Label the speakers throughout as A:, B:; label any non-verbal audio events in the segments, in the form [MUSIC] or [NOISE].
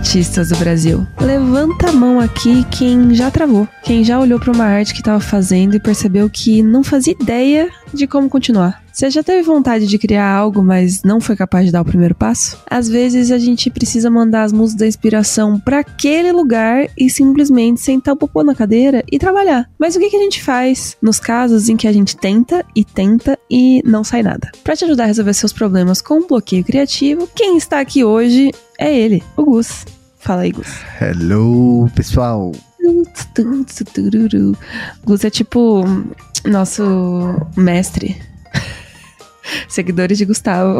A: artistas do Brasil. Levanta a mão aqui quem já travou, quem já olhou para uma arte que estava fazendo e percebeu que não fazia ideia de como continuar. Você já teve vontade de criar algo, mas não foi capaz de dar o primeiro passo? Às vezes a gente precisa mandar as musas da inspiração para aquele lugar e simplesmente sentar o popô na cadeira e trabalhar. Mas o que, a gente faz nos casos em que a gente tenta e tenta e não sai nada? Para te ajudar a resolver seus problemas com bloqueio criativo, quem está aqui hoje é ele, o Gus. Fala aí, Gus.
B: Hello, pessoal.
A: Gus é tipo nosso mestre [LAUGHS] Seguidores de Gustavo.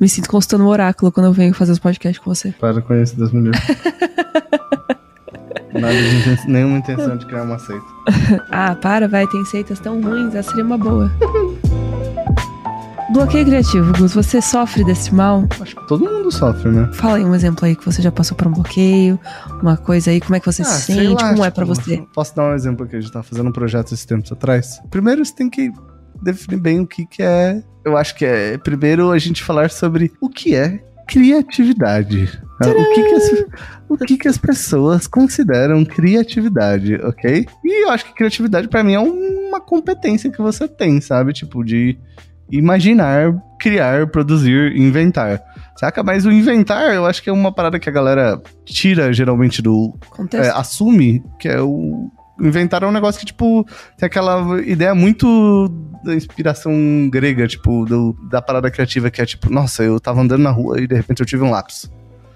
A: Me sinto consultando o oráculo quando eu venho fazer os podcasts com você.
B: Para com isso, Deus me livre. [LAUGHS] Nada de nenhuma intenção de criar uma seita.
A: ah, para, vai, tem seitas tão ruins, essa seria uma boa. [LAUGHS] Bloqueio criativo, Gus, você sofre desse mal?
B: Acho que todo mundo sofre, né?
A: Fala aí um exemplo aí que você já passou por um bloqueio, uma coisa aí, como é que você ah, se sente, lá, como é para você?
B: Posso dar um exemplo aqui, a gente tá fazendo um projeto esses tempos atrás. Primeiro você tem que definir bem o que, que é. Eu acho que é primeiro a gente falar sobre o que é criatividade. O, que, que, as, o que, que as pessoas consideram criatividade, ok? E eu acho que criatividade para mim é uma competência que você tem, sabe? Tipo, de imaginar, criar, produzir, inventar. Saca? Mas o inventar, eu acho que é uma parada que a galera tira geralmente do. É, assume que é o, inventaram um negócio que, tipo, tem aquela ideia muito da inspiração grega, tipo, do, da parada criativa, que é tipo, nossa, eu tava andando na rua e de repente eu tive um lápis.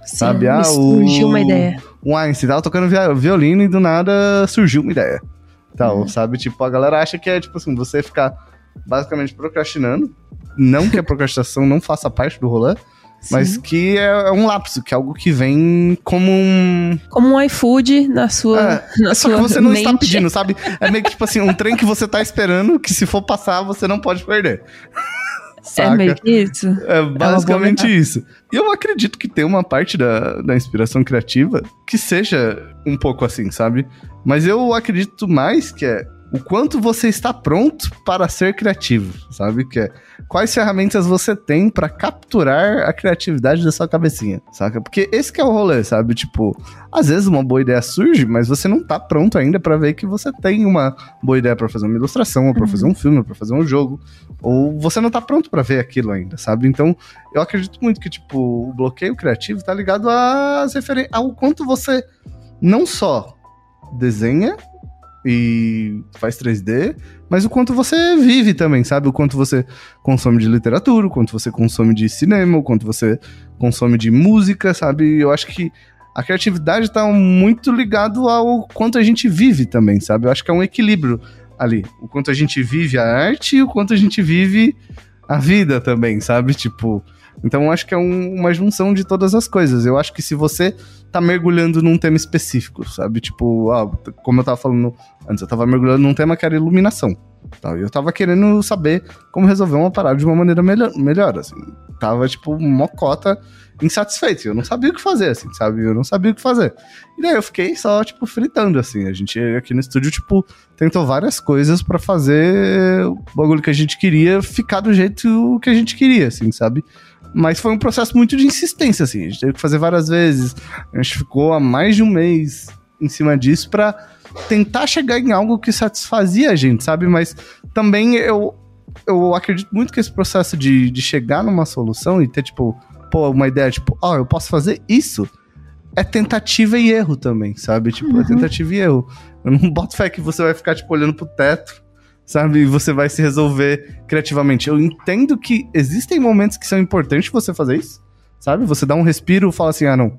B: Sim, sabe? Ah,
A: surgiu o, uma ideia.
B: O Einstein tava tocando violino e do nada surgiu uma ideia. Tal, uhum. sabe? Tipo, a galera acha que é, tipo assim, você ficar basicamente procrastinando. Não que a procrastinação não faça parte do rolê, mas que é, é um lapso, que é algo que vem como um.
A: Como um iFood na sua. É, na
B: só
A: sua
B: que você não
A: mente.
B: está pedindo, [LAUGHS] sabe? É meio que tipo assim, um trem que você está esperando, que se for passar, você não pode perder.
A: Saca? É meio que isso.
B: É basicamente é isso. E eu acredito que tem uma parte da, da inspiração criativa que seja um pouco assim, sabe? Mas eu acredito mais que é o quanto você está pronto para ser criativo, sabe? Que é quais ferramentas você tem para capturar a criatividade da sua cabecinha, saca? Porque esse que é o rolê, sabe? Tipo, às vezes uma boa ideia surge, mas você não tá pronto ainda para ver que você tem uma boa ideia para fazer uma ilustração, ou para fazer um filme, ou para fazer um jogo, ou você não tá pronto para ver aquilo ainda, sabe? Então, eu acredito muito que tipo, o bloqueio criativo tá ligado às referen ao quanto você não só desenha e faz 3D, mas o quanto você vive também, sabe? O quanto você consome de literatura, o quanto você consome de cinema, o quanto você consome de música, sabe? Eu acho que a criatividade está muito ligado ao quanto a gente vive também, sabe? Eu acho que é um equilíbrio ali. O quanto a gente vive a arte e o quanto a gente vive a vida também, sabe? Tipo, então eu acho que é um, uma junção de todas as coisas. Eu acho que se você tá mergulhando num tema específico, sabe? Tipo, ah, como eu tava falando antes, eu tava mergulhando num tema que era iluminação. Tá? Eu tava querendo saber como resolver uma parada de uma maneira melhor, melhor assim. Tava, tipo, mocota insatisfeito. Eu não sabia o que fazer, assim, sabe? Eu não sabia o que fazer. E daí eu fiquei só, tipo, fritando, assim. A gente aqui no estúdio, tipo, tentou várias coisas para fazer o bagulho que a gente queria ficar do jeito que a gente queria, assim, sabe? Mas foi um processo muito de insistência, assim. A gente teve que fazer várias vezes. A gente ficou há mais de um mês em cima disso para tentar chegar em algo que satisfazia a gente, sabe? Mas também eu, eu acredito muito que esse processo de, de chegar numa solução e ter, tipo, pô, uma ideia, tipo, ó, oh, eu posso fazer isso, é tentativa e erro também, sabe? Tipo, é uhum. é tentativa e erro. Eu não [LAUGHS] boto fé que você vai ficar, tipo, olhando pro teto sabe? E você vai se resolver criativamente. Eu entendo que existem momentos que são importantes você fazer isso, sabe? Você dá um respiro e fala assim, ah, não.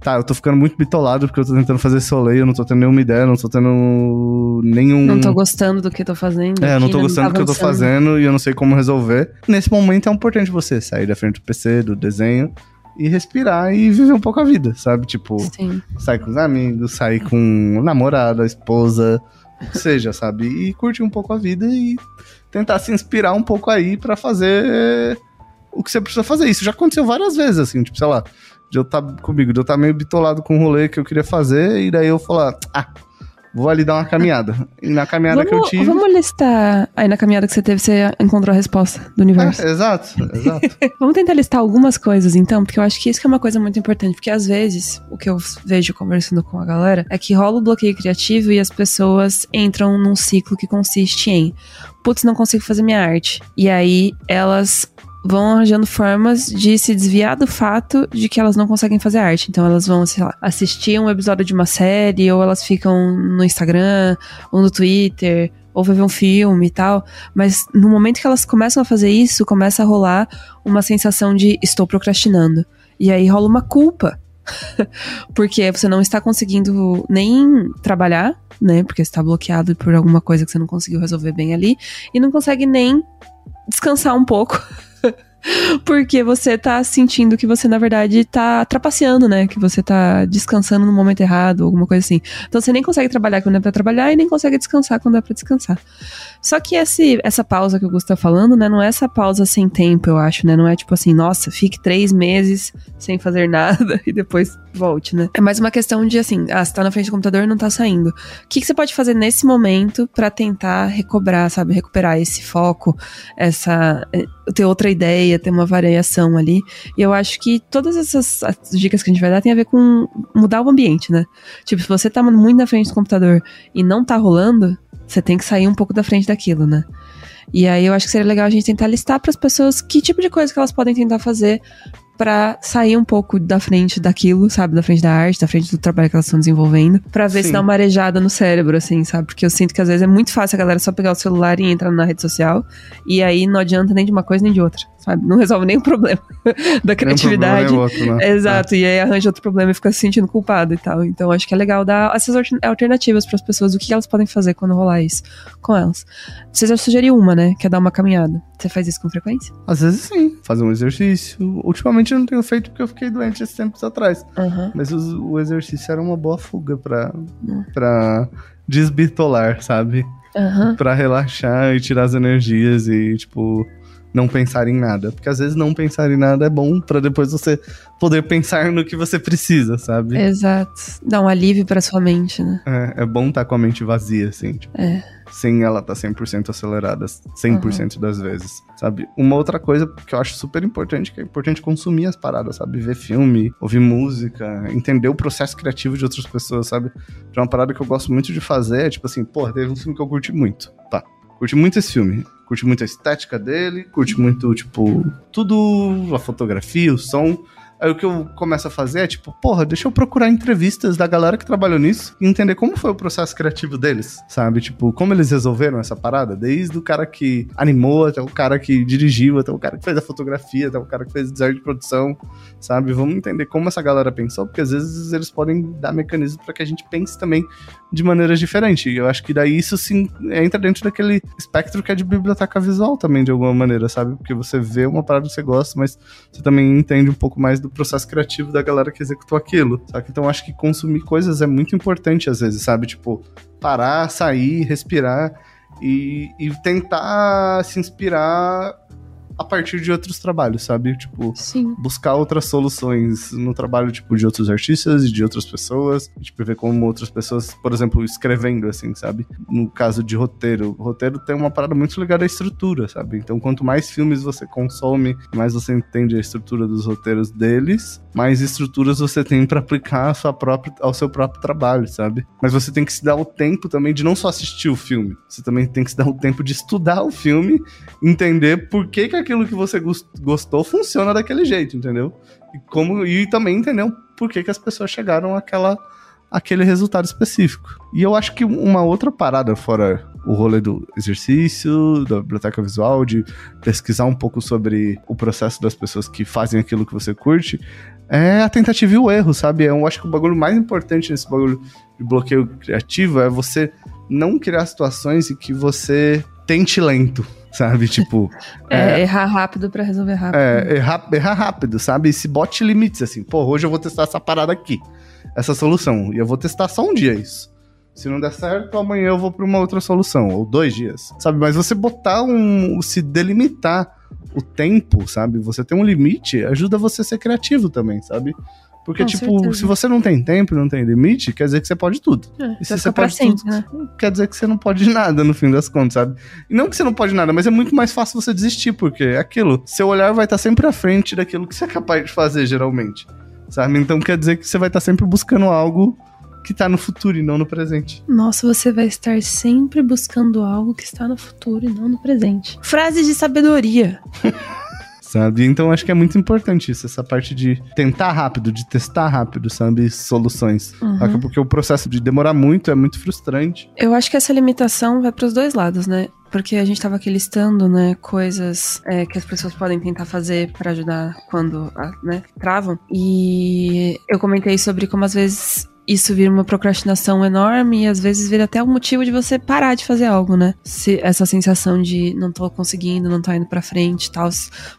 B: Tá, eu tô ficando muito bitolado porque eu tô tentando fazer soleil, eu não tô tendo nenhuma ideia, não tô tendo nenhum.
A: Não tô gostando do que tô fazendo.
B: É, não tô gostando tá do que eu tô fazendo e eu não sei como resolver. Nesse momento é importante você sair da frente do PC, do desenho e respirar e viver um pouco a vida, sabe? Tipo, Sim. sair com os amigos, sair com namorada, esposa, [LAUGHS] seja, sabe? E curtir um pouco a vida e tentar se inspirar um pouco aí para fazer o que você precisa fazer. Isso já aconteceu várias vezes, assim, tipo, sei lá, de eu estar tá comigo, de eu estar tá meio bitolado com o rolê que eu queria fazer, e daí eu falar, ah, vou ali dar uma caminhada. E na caminhada
A: vamos,
B: que eu tive.
A: Vamos listar. Aí na caminhada que você teve, você encontrou a resposta do universo.
B: É, exato, exato. [LAUGHS]
A: vamos tentar listar algumas coisas, então, porque eu acho que isso que é uma coisa muito importante. Porque às vezes, o que eu vejo conversando com a galera é que rola o bloqueio criativo e as pessoas entram num ciclo que consiste em. Putz, não consigo fazer minha arte. E aí elas vão arranjando formas de se desviar do fato de que elas não conseguem fazer arte. Então elas vão, sei lá, assistir um episódio de uma série, ou elas ficam no Instagram, ou no Twitter, ou ver um filme e tal. Mas no momento que elas começam a fazer isso, começa a rolar uma sensação de estou procrastinando. E aí rola uma culpa. [LAUGHS] porque você não está conseguindo nem trabalhar, né? Porque está bloqueado por alguma coisa que você não conseguiu resolver bem ali. E não consegue nem descansar um pouco. [LAUGHS] [LAUGHS] Porque você tá sentindo que você, na verdade, tá trapaceando, né? Que você tá descansando no momento errado, alguma coisa assim. Então você nem consegue trabalhar quando é pra trabalhar e nem consegue descansar quando é pra descansar. Só que esse, essa pausa que o Gustavo tá falando, né? Não é essa pausa sem tempo, eu acho, né? Não é tipo assim, nossa, fique três meses sem fazer nada [LAUGHS] e depois volte, né? É mais uma questão de assim, ah, você tá na frente do computador e não tá saindo. O que, que você pode fazer nesse momento para tentar recobrar, sabe? Recuperar esse foco, essa. Ter outra ideia, ter uma variação ali. E eu acho que todas essas dicas que a gente vai dar tem a ver com mudar o ambiente, né? Tipo, se você tá muito na frente do computador e não tá rolando, você tem que sair um pouco da frente daquilo, né? E aí eu acho que seria legal a gente tentar listar para as pessoas que tipo de coisa que elas podem tentar fazer para sair um pouco da frente daquilo, sabe? Da frente da arte, da frente do trabalho que elas estão desenvolvendo, para ver Sim. se dá uma arejada no cérebro, assim, sabe? Porque eu sinto que às vezes é muito fácil a galera só pegar o celular e entrar na rede social, e aí não adianta nem de uma coisa nem de outra sabe? Não resolve nem o problema [LAUGHS] da criatividade. Um problema outro, né? Exato, é. e aí arranja outro problema e fica se sentindo culpado e tal. Então acho que é legal dar essas alternativas para as pessoas, o que elas podem fazer quando rolar isso com elas. Você já sugeriu uma, né? Que é dar uma caminhada. Você faz isso com frequência?
B: Às vezes sim, fazer um exercício. Ultimamente eu não tenho feito porque eu fiquei doente esses tempos atrás. Uhum. Mas o, o, exercício era uma boa fuga pra, uhum. Pra desbitolar, sabe? Uhum. Pra relaxar e tirar as energias e, tipo, não pensar em nada. Porque às vezes não pensar em nada é bom para depois você poder pensar no que você precisa, sabe?
A: Exato. Dá um alívio para sua mente, né?
B: É, é bom estar tá com a mente vazia, assim. Tipo, é. Sem ela estar tá 100% acelerada 100% uhum. das vezes, sabe? Uma outra coisa que eu acho super importante, que é importante consumir as paradas, sabe? Ver filme, ouvir música, entender o processo criativo de outras pessoas, sabe? É uma parada que eu gosto muito de fazer é, tipo assim, pô, teve um filme que eu curti muito. Tá, curti muito esse filme curte muito a estética dele, curte muito, tipo, tudo, a fotografia, o som. Aí o que eu começo a fazer é tipo, porra, deixa eu procurar entrevistas da galera que trabalhou nisso e entender como foi o processo criativo deles, sabe? Tipo, como eles resolveram essa parada, desde o cara que animou, até o cara que dirigiu, até o cara que fez a fotografia, até o cara que fez o design de produção, sabe? Vamos entender como essa galera pensou, porque às vezes eles podem dar mecanismos para que a gente pense também de maneiras diferentes. E eu acho que daí isso sim entra dentro daquele espectro que é de biblioteca visual também, de alguma maneira, sabe? Porque você vê uma parada que você gosta, mas você também entende um pouco mais do processo criativo da galera que executou aquilo. Sabe? Então acho que consumir coisas é muito importante às vezes, sabe? Tipo, parar, sair, respirar e, e tentar se inspirar a partir de outros trabalhos, sabe? Tipo, Sim. buscar outras soluções no trabalho, tipo, de outros artistas e de outras pessoas. Tipo, ver como outras pessoas, por exemplo, escrevendo, assim, sabe? No caso de roteiro, o roteiro tem uma parada muito ligada à estrutura, sabe? Então, quanto mais filmes você consome, mais você entende a estrutura dos roteiros deles, mais estruturas você tem para aplicar sua própria, ao seu próprio trabalho, sabe? Mas você tem que se dar o tempo também de não só assistir o filme, você também tem que se dar o tempo de estudar o filme, entender por que, que aquilo que você gostou funciona daquele jeito, entendeu? E, como, e também entender por que, que as pessoas chegaram àquela, àquele resultado específico. E eu acho que uma outra parada, fora o rolê do exercício, da biblioteca visual, de pesquisar um pouco sobre o processo das pessoas que fazem aquilo que você curte, é a tentativa e o erro, sabe? Eu acho que o bagulho mais importante nesse bagulho de bloqueio criativo é você não criar situações em que você tente lento sabe? Tipo. [LAUGHS]
A: é, é, errar rápido para resolver rápido.
B: É, errar, errar rápido, sabe? E se bote limites, assim, pô, hoje eu vou testar essa parada aqui, essa solução, e eu vou testar só um dia isso. Se não der certo, amanhã eu vou para uma outra solução, ou dois dias, sabe? Mas você botar um. se delimitar o tempo, sabe? Você ter um limite, ajuda você a ser criativo também, sabe? Porque,
A: Com
B: tipo,
A: certeza.
B: se você não tem tempo, não tem limite, quer dizer que você pode tudo.
A: É,
B: E se você pode
A: sempre, né?
B: Quer dizer que você não pode [LAUGHS] nada, no fim das contas, sabe? E não que você não pode nada, mas é muito mais fácil você desistir, porque é aquilo. Seu olhar vai estar sempre à frente daquilo que você é capaz de fazer, geralmente. Sabe? Então quer dizer que você vai estar sempre buscando algo que tá no futuro e não no presente.
A: Nossa, você vai estar sempre buscando algo que está no futuro e não no presente. Frases de sabedoria. [LAUGHS]
B: Sabe? Então acho que é muito importante isso, essa parte de tentar rápido, de testar rápido, sabe? Soluções.
A: Uhum.
B: Porque o processo de demorar muito é muito frustrante.
A: Eu acho que essa limitação vai pros dois lados, né? Porque a gente tava aqui listando, né, coisas é, que as pessoas podem tentar fazer pra ajudar quando, ah, né, travam. E eu comentei sobre como às vezes isso vira uma procrastinação enorme e às vezes vira até um motivo de você parar de fazer algo, né? Se, essa sensação de não tô conseguindo, não tô indo pra frente e tal.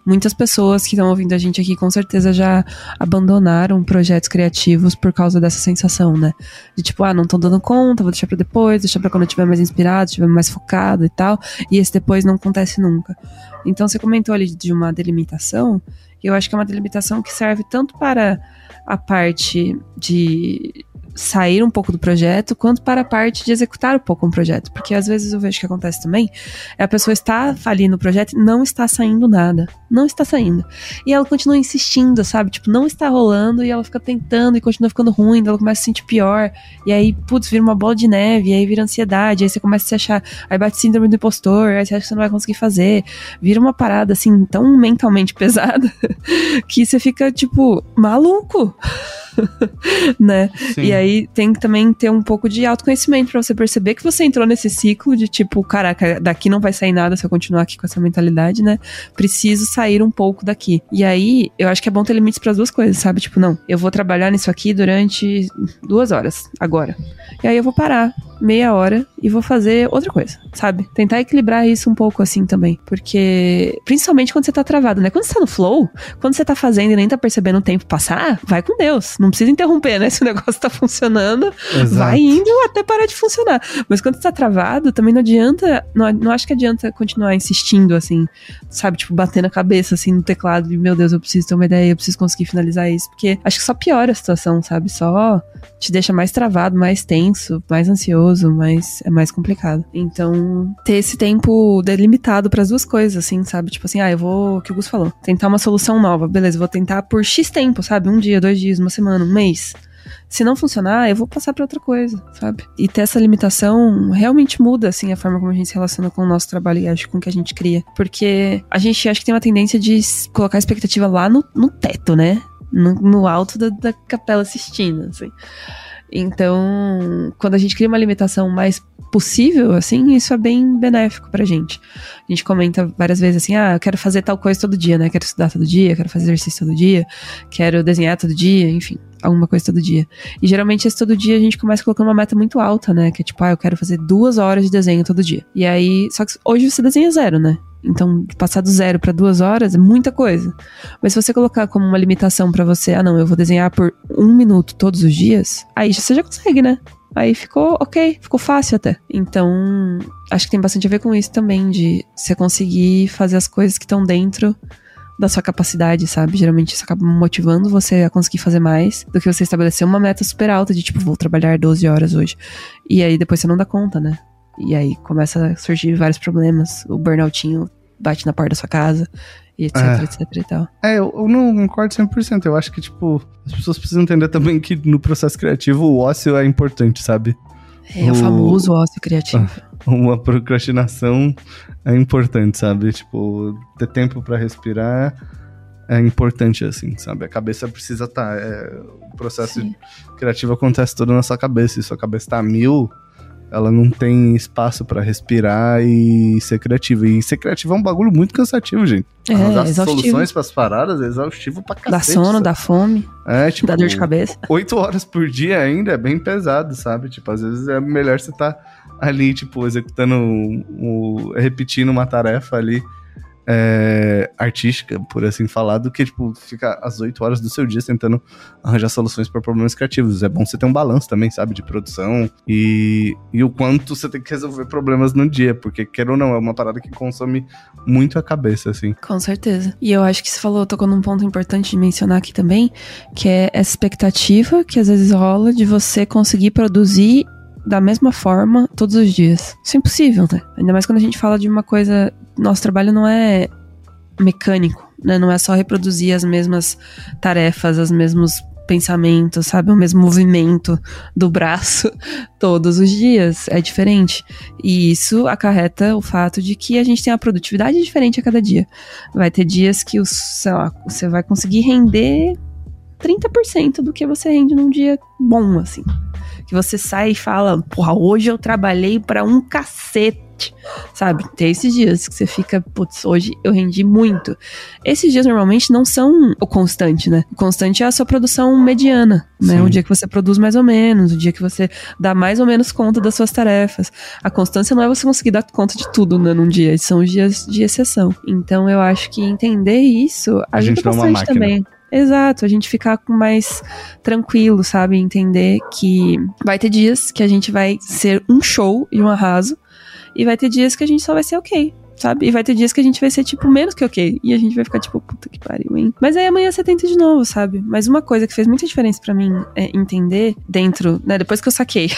A: Muitas pessoas que estão ouvindo a gente aqui com certeza já abandonaram projetos criativos por causa dessa sensação, né? De tipo, ah, não tô dando conta, vou deixar pra depois, deixar pra quando eu estiver mais inspirado, estiver mais focado e tal. E esse depois não acontece nunca. Então você comentou ali de uma delimitação, e eu acho que é uma delimitação que serve tanto para a parte de sair um pouco do projeto, quanto para a parte de executar um pouco um projeto. Porque às vezes eu vejo que acontece também, é a pessoa está ali no projeto e não está saindo nada. Não está saindo. E ela continua insistindo, sabe? Tipo, não está rolando e ela fica tentando e continua ficando ruim, ela começa a se sentir pior. E aí, putz, vira uma bola de neve, e aí vira ansiedade, aí você começa a se achar, aí bate síndrome do impostor, aí você acha que você não vai conseguir fazer. Vira uma parada assim tão mentalmente [LAUGHS] pesada que você fica, tipo, maluco. [LAUGHS] né?
B: Sim.
A: E aí tem que também ter um pouco de autoconhecimento pra você perceber que você entrou nesse ciclo de tipo, caraca, daqui não vai sair nada se eu continuar aqui com essa mentalidade, né? Preciso sair um pouco daqui. E aí, eu acho que é bom ter limites para duas coisas, sabe? Tipo, não, eu vou trabalhar nisso aqui durante duas horas, agora. E aí eu vou parar meia hora e vou fazer outra coisa, sabe? Tentar equilibrar isso um pouco assim também. Porque, principalmente quando você tá travado, né? Quando você tá no flow, quando você tá fazendo e nem tá percebendo o tempo passar, vai com Deus. Não precisa interromper, né? [LAUGHS] Se o negócio tá funcionando,
B: Exato.
A: vai indo até parar de funcionar. Mas quando tá travado, também não adianta. Não, não acho que adianta continuar insistindo, assim, sabe? Tipo, batendo a cabeça, assim, no teclado e, meu Deus, eu preciso ter uma ideia, eu preciso conseguir finalizar isso. Porque acho que só piora a situação, sabe? Só te deixa mais travado, mais tenso, mais ansioso, mais é mais complicado. Então, ter esse tempo delimitado para as duas coisas, assim, sabe? Tipo assim, ah, eu vou, o que o Gus falou, tentar uma solução nova, beleza, vou tentar por X tempo, sabe? Um dia, dois dias, uma semana, um mês. Se não funcionar, eu vou passar para outra coisa, sabe? E ter essa limitação realmente muda, assim, a forma como a gente se relaciona com o nosso trabalho e acho com o que a gente cria. Porque a gente acho que tem uma tendência de colocar a expectativa lá no, no teto, né? No, no alto da, da capela Sistina, assim. Então, quando a gente cria uma limitação mais possível, assim, isso é bem benéfico pra gente. A gente comenta várias vezes assim, ah, eu quero fazer tal coisa todo dia, né? Quero estudar todo dia, quero fazer exercício todo dia, quero desenhar todo dia, enfim, alguma coisa todo dia. E geralmente esse todo dia a gente começa colocando uma meta muito alta, né? Que é tipo, ah, eu quero fazer duas horas de desenho todo dia. E aí, só que hoje você desenha zero, né? Então, passar do zero pra duas horas é muita coisa. Mas se você colocar como uma limitação pra você, ah, não, eu vou desenhar por um minuto todos os dias, aí você já consegue, né? Aí ficou ok, ficou fácil até. Então, acho que tem bastante a ver com isso também, de você conseguir fazer as coisas que estão dentro da sua capacidade, sabe? Geralmente isso acaba motivando você a conseguir fazer mais do que você estabelecer uma meta super alta de tipo, vou trabalhar 12 horas hoje. E aí depois você não dá conta, né? E aí começa a surgir vários problemas. O burnoutinho bate na porta da sua casa, e etc,
B: É.
A: etc e tal.
B: É, eu, eu não concordo 100%. Eu acho que, tipo, as pessoas precisam entender também que no processo criativo o ócio é importante, sabe?
A: É o
B: O-
A: famoso ócio criativo.
B: Uma procrastinação é importante, sabe? Tipo, ter tempo pra respirar é importante, assim, sabe? A cabeça precisa estar. o processo
A: Sim.
B: criativo acontece todo na sua cabeça. E sua cabeça tá a mil, ela não tem espaço pra respirar e ser criativa. E ser criativo é um bagulho muito cansativo, gente.
A: É,
B: Arranjar
A: exaustivo.
B: soluções pras paradas é exaustivo pra cacete.
A: Dá sono,
B: sabe?
A: dá fome,
B: É, tipo,
A: dá dor de cabeça.
B: oito horas por dia ainda é bem pesado, sabe? Tipo, às vezes é melhor você estar ali, tipo, executando, o, o- repetindo uma tarefa ali é, artística, por assim falar, do que, tipo, ficar às 8 horas do seu dia tentando arranjar soluções para problemas criativos. É bom você ter um balanço também, sabe, de produção e, e o quanto você tem que resolver problemas no dia, porque, quer ou não, é uma parada que consome muito a cabeça, assim.
A: Com certeza. E eu acho que você falou, tocou num ponto importante de mencionar aqui também, que é essa expectativa que às vezes rola de você conseguir produzir da mesma forma todos os dias. Isso é impossível, né? Ainda mais quando a gente fala de uma coisa. Nosso trabalho não é mecânico, né? Não é só reproduzir as mesmas tarefas, os mesmos pensamentos, sabe? O mesmo movimento do braço [LAUGHS] todos os dias. É diferente. E isso acarreta o fato de que a gente tem uma produtividade diferente a cada dia. Vai ter dias que, sei lá, você vai conseguir render 30% do que você rende num dia bom, assim que você sai e fala, porra, hoje eu trabalhei para um cacete. Sabe? Tem esses dias que você fica, putz, hoje eu rendi muito. Esses dias normalmente não são o constante, né? O constante é a sua produção mediana, né? Sim. O dia que você produz mais ou menos, o dia que você dá mais ou menos conta das suas tarefas. A constância não é você conseguir dar conta de tudo, né, num dia, são os dias de exceção. Então eu acho que entender isso ajuda a bastante também. Exato, a gente ficar mais tranquilo, sabe? Entender que vai ter dias que a gente vai ser um show e um arraso, e vai ter dias que a gente só vai ser ok, sabe? E vai ter dias que a gente vai ser, tipo, menos que ok. E a gente vai ficar, tipo, puta que pariu, hein? Mas aí amanhã você tenta de novo, sabe? Mas uma coisa que fez muita diferença para mim é entender dentro, né? Depois que eu saquei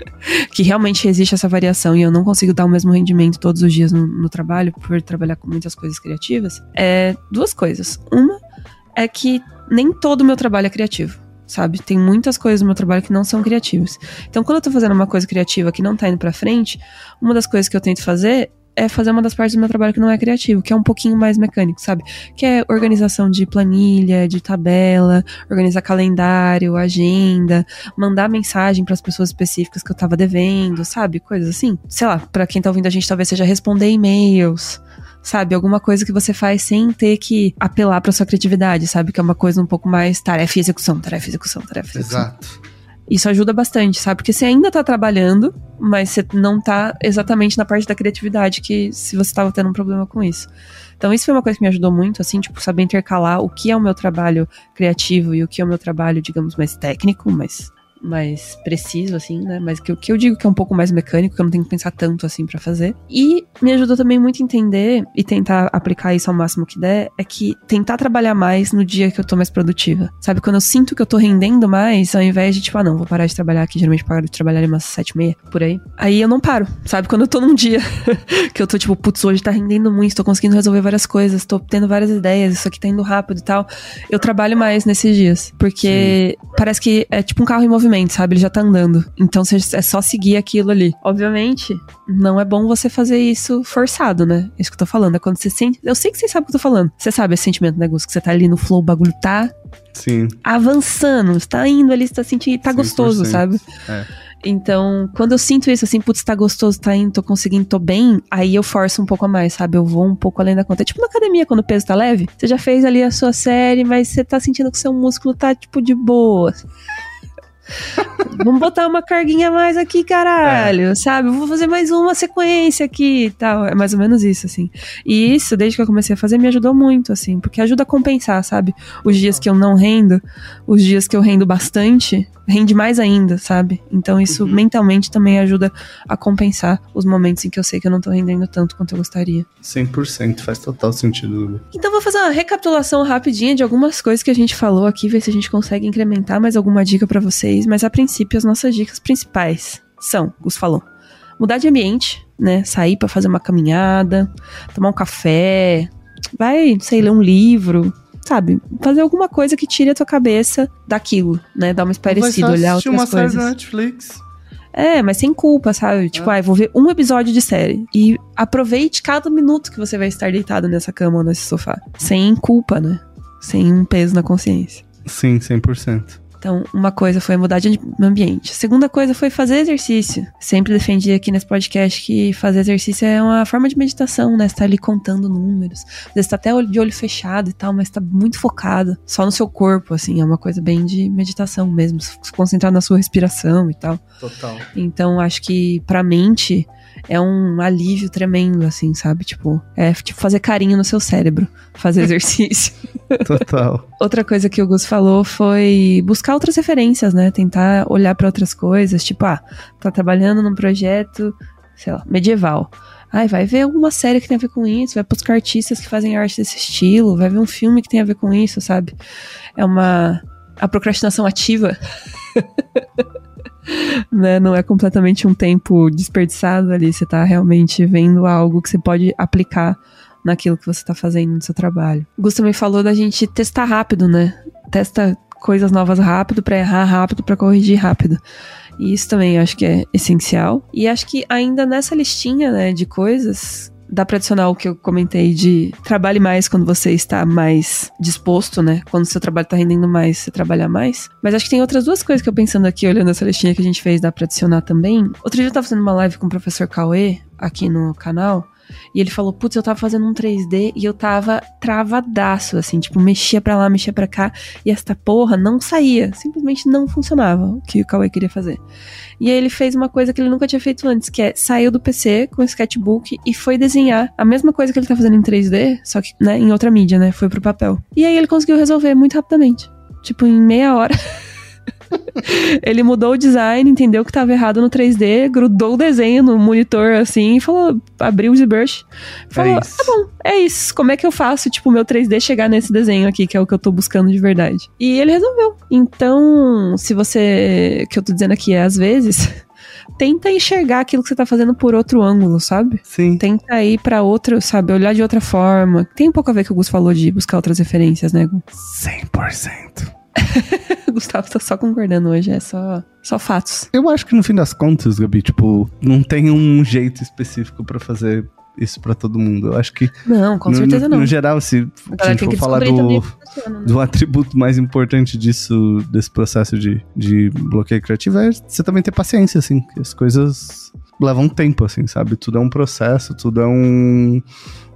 A: [LAUGHS] que realmente existe essa variação e eu não consigo dar o mesmo rendimento todos os dias no, no trabalho, por trabalhar com muitas coisas criativas, é duas coisas. Uma é que nem todo o meu trabalho é criativo, sabe? Tem muitas coisas no meu trabalho que não são criativas. Então, quando eu tô fazendo uma coisa criativa que não tá indo pra frente, uma das coisas que eu tento fazer é fazer uma das partes do meu trabalho que não é criativo, que é um pouquinho mais mecânico, sabe? Que é organização de planilha, de tabela, organizar calendário, agenda, mandar mensagem para as pessoas específicas que eu tava devendo, sabe? Coisas assim. Sei lá, para quem tá ouvindo a gente talvez seja responder e-mails, sabe? Alguma coisa que você faz sem ter que apelar para sua criatividade, sabe? Que é uma coisa um pouco mais tarefa e execução, tarefa e execução, tarefa e execução.
B: Exato.
A: Isso ajuda bastante, sabe? Porque você ainda tá trabalhando, mas você não tá exatamente na parte da criatividade que se você tava tendo um problema com isso. Então, isso foi uma coisa que me ajudou muito, assim, tipo, saber intercalar o que é o meu trabalho criativo e o que é o meu trabalho, digamos, mais técnico, mais mais preciso, assim, né? Mas que, que eu digo que é um pouco mais mecânico, que eu não tenho que pensar tanto assim para fazer. E me ajudou também muito a entender e tentar aplicar isso ao máximo que der, é que tentar trabalhar mais no dia que eu tô mais produtiva. Sabe, quando eu sinto que eu tô rendendo mais, ao invés de, tipo, ah, não, vou parar de trabalhar aqui, geralmente paro de trabalhar umas sete e meia, por aí. Aí eu não paro, sabe? Quando eu tô num dia [LAUGHS] que eu tô, tipo, putz, hoje tá rendendo muito, tô conseguindo resolver várias coisas, tô tendo várias ideias, isso aqui tá indo rápido e tal, eu trabalho mais nesses dias. Porque Sim. parece que é tipo um carro em movimento movimento, sabe? Ele já tá andando. Então é só seguir aquilo ali. Obviamente, não é bom você fazer isso forçado, né? É isso que eu tô falando. É quando você sente. Eu sei que você sabe o que eu tô falando. Você sabe esse sentimento, né, Gus? Que você tá ali no flow, o bagulho tá.
B: Sim.
A: Avançando. Você tá indo ali, você tá sentindo. Tá 100%. gostoso, sabe? É. Então, quando eu sinto isso, assim, putz, tá gostoso, tá indo, tô conseguindo, tô bem, aí eu forço um pouco a mais, sabe? Eu vou um pouco além da conta. É tipo na academia, quando o peso tá leve. Você já fez ali a sua série, mas você tá sentindo que seu músculo tá, tipo, de boa. Vamos botar uma carguinha mais aqui, caralho, é. sabe? Vou fazer mais uma sequência aqui e tal. É mais ou menos isso, assim. E isso, desde que eu comecei a fazer, me ajudou muito, assim, porque ajuda a compensar, sabe? Os dias que eu não rendo, os dias que eu rendo bastante, rende mais ainda, sabe? Então isso uhum. mentalmente também ajuda a compensar os momentos em que eu sei que eu não tô rendendo tanto quanto eu gostaria.
B: 100%, faz total sentido.
A: Então vou fazer uma recapitulação rapidinha de algumas coisas que a gente falou aqui, ver se a gente consegue incrementar mais alguma dica para vocês, mas a princípio as nossas dicas principais são, Gus falou, mudar de ambiente, né? Sair para fazer uma caminhada, tomar um café, vai, sei, ler um livro, sabe, fazer alguma coisa que tire a tua cabeça daquilo, né? Dar uma espairecida, olhar outras uma coisas. Série Netflix. É, mas sem culpa, sabe? Tipo, é. ah, vou ver um episódio de série. E aproveite cada minuto que você vai estar deitado nessa cama ou nesse sofá. Sem culpa, né? Sem um peso na consciência.
B: Sim, 100%.
A: Então, uma coisa foi mudar de ambiente. A segunda coisa foi fazer exercício. Sempre defendi aqui nesse podcast que fazer exercício é uma forma de meditação, né? Você tá ali contando números. Às vezes tá até de olho fechado e tal, mas tá muito focado só no seu corpo, assim. É uma coisa bem de meditação mesmo. Se concentrar na sua respiração e tal.
B: Total.
A: Então, acho que pra mente é um alívio tremendo, assim, sabe? Tipo, é tipo fazer carinho no seu cérebro, fazer [LAUGHS] exercício.
B: Total. [LAUGHS]
A: Outra coisa que o Gus falou foi buscar outras referências, né? Tentar olhar para outras coisas, tipo, ah, tá trabalhando num projeto, sei lá, medieval. Ai, vai ver alguma série que tem a ver com isso, vai buscar artistas que fazem arte desse estilo, vai ver um filme que tem a ver com isso, sabe? É uma a procrastinação ativa. [LAUGHS] né? Não é completamente um tempo desperdiçado ali. Você tá realmente vendo algo que você pode aplicar naquilo que você tá fazendo no seu trabalho. O Gus também falou da gente testar rápido, né? Testa coisas novas rápido para errar rápido, para corrigir rápido. E isso também acho que é essencial. E acho que ainda nessa listinha, né, de coisas dá pra adicionar o que eu comentei de trabalhe mais quando você está mais disposto, né? Quando seu trabalho tá rendendo mais, você trabalhar mais. Mas acho que tem outras duas coisas que eu pensando aqui, olhando essa listinha que a gente fez, dá pra adicionar também. Outro dia eu tava fazendo uma live com o professor Cauê aqui no canal. E ele falou, putz, eu tava fazendo um 3D e eu tava travadaço, assim, tipo, mexia pra lá, mexia pra cá, e esta porra não saía, simplesmente não funcionava o que o Cauê queria fazer. E aí ele fez uma coisa que ele nunca tinha feito antes, que é saiu do PC com o sketchbook e foi desenhar a mesma coisa que ele tá fazendo em 3D, só que, né, em outra mídia, né, foi pro papel. E aí ele conseguiu resolver muito rapidamente. Tipo, em meia hora. [LAUGHS] ele mudou o design, entendeu que tava errado no 3D, grudou o desenho no monitor assim e falou, abriu o ZBrush. Falou, é tá bom, é isso. Como é que eu faço, tipo, meu 3D chegar nesse desenho aqui, que é o que eu tô buscando de verdade? E ele resolveu. Então, se você, que eu tô dizendo aqui é às vezes, [LAUGHS] tenta enxergar aquilo que você tá fazendo por outro ângulo, sabe?
B: Sim.
A: Tenta ir para outro, sabe? Olhar de outra forma. Tem um pouco a ver com o Gus falou de buscar outras referências, né, Gus?
B: 100%. [LAUGHS]
A: Gustavo tá só concordando hoje, é só, só fatos.
B: Eu acho que no fim das contas, Gabi, tipo, não tem um jeito específico para fazer isso para todo mundo. Eu acho que.
A: Não, com
B: no,
A: certeza
B: no,
A: não.
B: No geral, se a gente for falar do, funciona, né? do atributo mais importante disso, desse processo de, de bloqueio criativo, é você também ter paciência, assim, que as coisas levam tempo, assim, sabe? Tudo é um processo, tudo é um.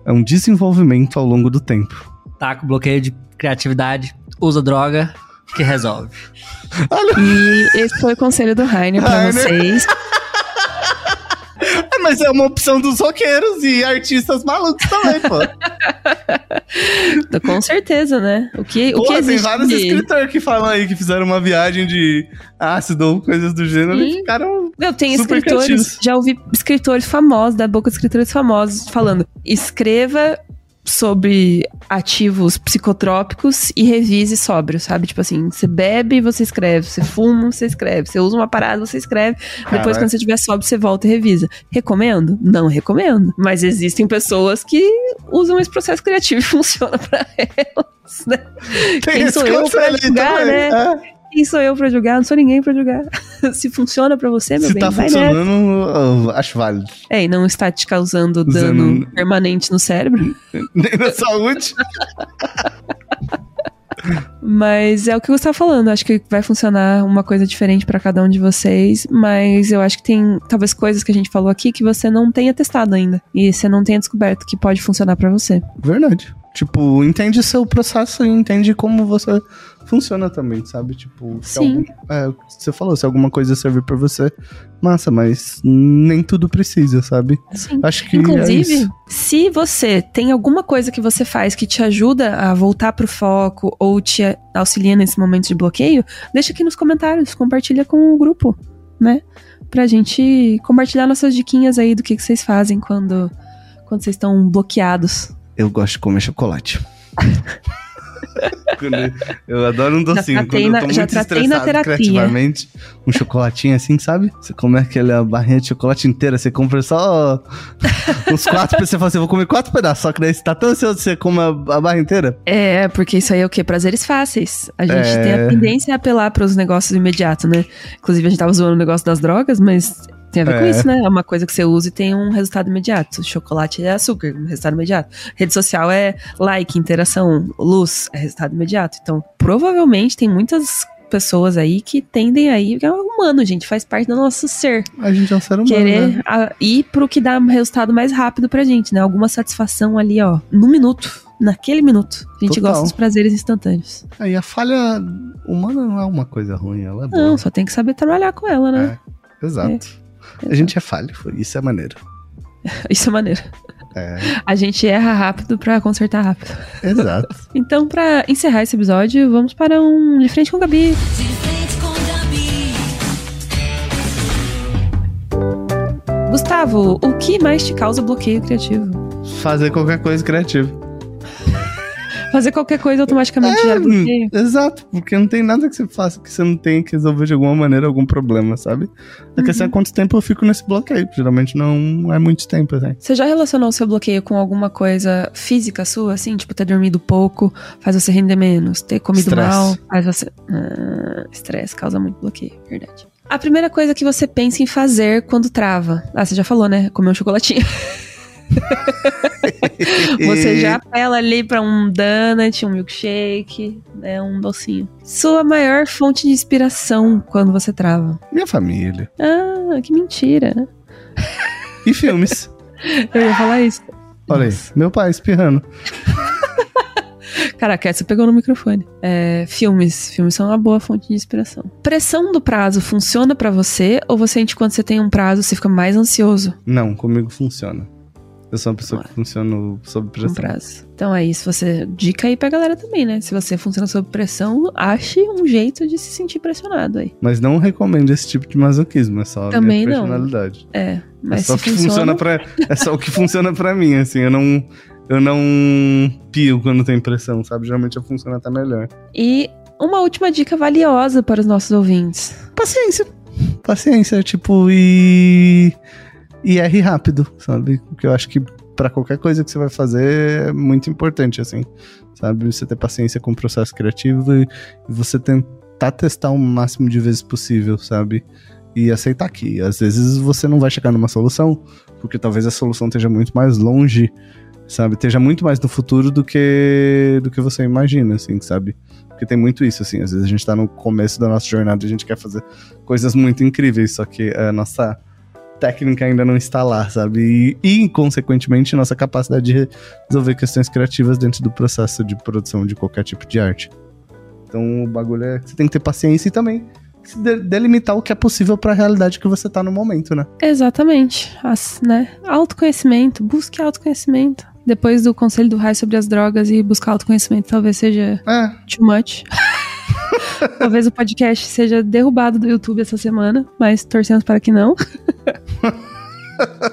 B: É um desenvolvimento ao longo do tempo.
C: Tá, com bloqueio de criatividade, usa droga, que resolve.
A: E esse foi o conselho do Rainer pra
B: Rainer.
A: vocês.
B: É, [LAUGHS] mas é uma opção dos roqueiros e artistas malucos também, pô. [LAUGHS]
A: Com certeza, né? O que, o
B: Pô,
A: que
B: tem
A: existe
B: vários
A: de...
B: escritores que falam aí que fizeram uma viagem de ácido ou coisas do gênero e ficaram.
A: Meu, tem
B: Super
A: escritores,
B: criativos.
A: já ouvi escritores famosos, da boca de escritores famosos, falando: escreva sobre ativos psicotrópicos e revise sóbrio, sabe? Tipo assim, você bebe, você escreve, você fuma, você escreve, você usa uma parada, você escreve, depois quando você tiver sóbrio, você volta e revisa. Recomendo? Não recomendo. Mas existem pessoas que usam esse processo criativo e [LAUGHS] funciona pra elas, né?
B: Tem
A: Quem sou eu pra julgar,
B: também.
A: né?
B: É.
A: Quem sou eu pra julgar? Não sou ninguém pra julgar. [LAUGHS] Se funciona pra você, meu
B: Se
A: bem,
B: tá
A: vai
B: funcionando, eu acho válido.
A: É, e não está te causando
B: Usando-
A: dano permanente no cérebro. [LAUGHS]
B: Nem na saúde. [LAUGHS]
A: Mas é o que eu estava falando. Acho que vai funcionar uma coisa diferente pra cada um de vocês. Mas eu acho que tem talvez coisas que a gente falou aqui que você não tenha testado ainda. E você não tenha descoberto que pode funcionar pra você.
B: Verdade. Tipo, entende seu processo e entende como você funciona também, sabe? Tipo, se
A: Sim.
B: algum- é, o que você falou, se alguma coisa servir pra você, massa, mas nem tudo precisa, sabe?
A: Sim.
B: Acho que é
A: Inclusive,
B: isso.
A: se você tem alguma coisa que você faz que te ajuda a voltar pro foco ou te auxilia nesse momento de bloqueio, deixa aqui nos comentários, compartilha com o grupo, né? Pra gente compartilhar nossas diquinhas aí do que, que vocês fazem quando, quando vocês estão bloqueados.
B: Eu gosto de comer chocolate. [LAUGHS] Quando eu- eu adoro um docinho.
A: Já tratei
B: Quando eu tô
A: já
B: muito
A: tratei na
B: estressado
A: terapia.
B: criativamente, um chocolatinho assim, sabe? Você come aquela barrinha de chocolate inteira, você compra só uns quatro, você fala assim, vou comer quatro pedaços, só que daí você tá tão ansioso que você come a, a barra inteira.
A: É, porque isso aí é o quê? Prazeres fáceis. A gente
B: É.
A: tem a tendência a apelar pros negócios imediatos, né? Inclusive, a gente tava zoando o negócio das drogas, mas tem a ver com
B: É.
A: isso, né? É uma coisa que você usa e tem um resultado imediato. Chocolate é açúcar, um resultado imediato. Rede social é like, interação, luz, é resultado imediato. Então, provavelmente tem muitas pessoas aí que tendem aí, é humano, gente, faz parte do nosso ser.
B: A gente é um ser humano,
A: Querer
B: né?
A: a- ir pro que dá resultado mais rápido pra gente, né? Alguma satisfação ali, ó, no minuto. Naquele minuto. A gente
B: Total.
A: gosta dos prazeres instantâneos.
B: Aí a falha humana não é uma coisa ruim, ela é boa.
A: Não, só tem que saber trabalhar com ela, né?
B: Exato. A gente é falho, isso é maneiro. [LAUGHS]
A: Isso é maneiro.
B: É,
A: A gente erra rápido pra consertar rápido.
B: exato. [LAUGHS]
A: Então, pra encerrar esse episódio, vamos para um De Frente com Gabi.
D: De frente com Gabi.
A: Gustavo, o que mais te causa bloqueio criativo?
B: Fazer qualquer coisa criativa.
A: Fazer qualquer coisa automaticamente
B: É,
A: gera bloqueio.
B: Exato, porque não tem nada que você faça que você não tenha que resolver de alguma maneira algum problema, sabe? A questão é quanto tempo eu fico nesse bloqueio. Geralmente não é muito tempo, assim.
A: Você já relacionou o seu bloqueio com alguma coisa física sua, assim? Tipo, ter dormido pouco faz você render menos, ter comido
B: Estresse.
A: mal faz você. Ah, Estresse causa muito bloqueio, verdade. A primeira coisa que você pensa em fazer quando trava. Ah, você já falou, né? Comer um chocolatinho. [LAUGHS] [LAUGHS] Você já apela ali pra um donut, um milkshake, né? Um docinho. Sua maior fonte de inspiração quando você trava.
B: Minha família.
A: Ah, que mentira.
B: E filmes. [LAUGHS]
A: Eu ia falar isso.
B: Olha aí, meu pai espirrando. [LAUGHS]
A: Caraca, essa pegou no microfone. É, filmes. Filmes são uma boa fonte de inspiração. Pressão do prazo funciona pra você ou você sente quando você tem um prazo você fica mais ansioso
B: Não, comigo funciona. Eu sou uma pessoa que funciona sob pressão.
A: prazo? Então é isso. Você dica aí pra galera também, né? Se você funciona sob pressão, ache um jeito de se sentir pressionado aí.
B: Mas não recomendo esse tipo de masoquismo, é só a
A: Também
B: minha
A: não.
B: personalidade.
A: É, mas
B: é só que
A: funciona,
B: funciona pra. É só o que funciona pra mim, assim. Eu não. Eu não pio quando tem pressão, sabe? Geralmente eu funciono até melhor.
A: E uma última dica valiosa para os nossos ouvintes.
B: Paciência. Paciência, tipo, e. E erre rápido, sabe? Porque eu acho que pra qualquer coisa que você vai fazer é muito importante, assim. Sabe? Você ter paciência com o processo criativo e, e você tentar testar o máximo de vezes possível, sabe? E aceitar que às vezes você não vai chegar numa solução, porque talvez a solução esteja muito mais longe, sabe? Esteja muito mais no futuro do que do que você imagina, assim, sabe? Porque tem muito isso, assim. Às vezes a gente tá no começo da nossa jornada e a gente quer fazer coisas muito incríveis, só que a nossa técnica ainda não está lá, sabe? E, e consequentemente, nossa capacidade de resolver questões criativas dentro do processo de produção de qualquer tipo de arte. Então, o bagulho é que você tem que ter paciência e também se de- delimitar o que é possível para a realidade que você tá no momento, né?
A: Exatamente. As, né? Autoconhecimento. Busque autoconhecimento. Depois do conselho do Rai sobre as drogas e buscar autoconhecimento talvez seja
B: É,
A: too much. [LAUGHS] talvez o podcast seja derrubado do YouTube essa semana, mas torcemos para que não.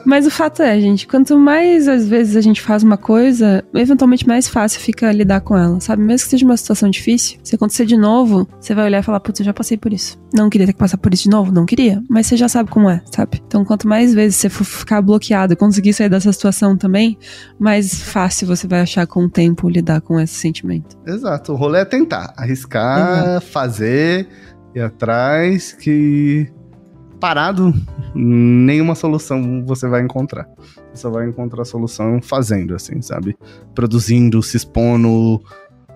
A: Mas o fato é, gente, quanto mais às vezes a gente faz uma coisa, eventualmente mais fácil fica lidar com ela, sabe? Mesmo que seja uma situação difícil, se acontecer de novo, você vai olhar e falar, putz, eu já passei por isso. Não queria ter que passar por isso de novo? Não queria. Mas você já sabe como é, sabe? Então, quanto mais vezes você for ficar bloqueado e conseguir sair dessa situação também, mais fácil você vai achar com o tempo lidar com esse sentimento.
B: exato. O rolê é tentar, arriscar, fazer, ir atrás, que parado, nenhuma solução você vai encontrar. Você só vai encontrar a solução fazendo, assim, sabe? Produzindo, se expondo,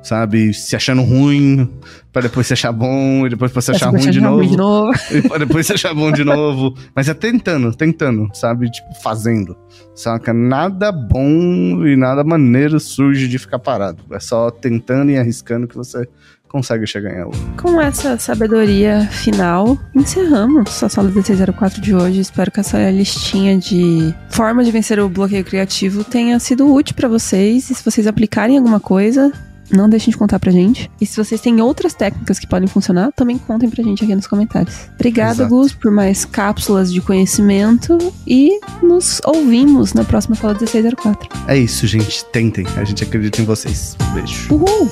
B: sabe? Se achando ruim, pra depois se achar bom, e depois pra se achar ruim de novo.
A: de novo. [LAUGHS]
B: E pra depois você achar bom de novo. Mas é tentando, tentando, sabe? Tipo, fazendo. Saca? Nada bom e nada maneiro surge de ficar parado. É só tentando e arriscando que você consegue chegar em algo.
A: Com essa sabedoria final, encerramos a sala 1604 de hoje. Espero que essa listinha de formas de vencer o bloqueio criativo tenha sido útil pra vocês. E se vocês aplicarem alguma coisa, não deixem de contar pra gente. E se vocês têm outras técnicas que podem funcionar, também contem pra gente aqui nos comentários. Obrigada,
B: Exato.
A: Gus, por mais cápsulas de conhecimento e nos ouvimos na próxima sala 1604.
B: É isso, gente. Tentem. A gente acredita em vocês. Beijo.
A: Uhul!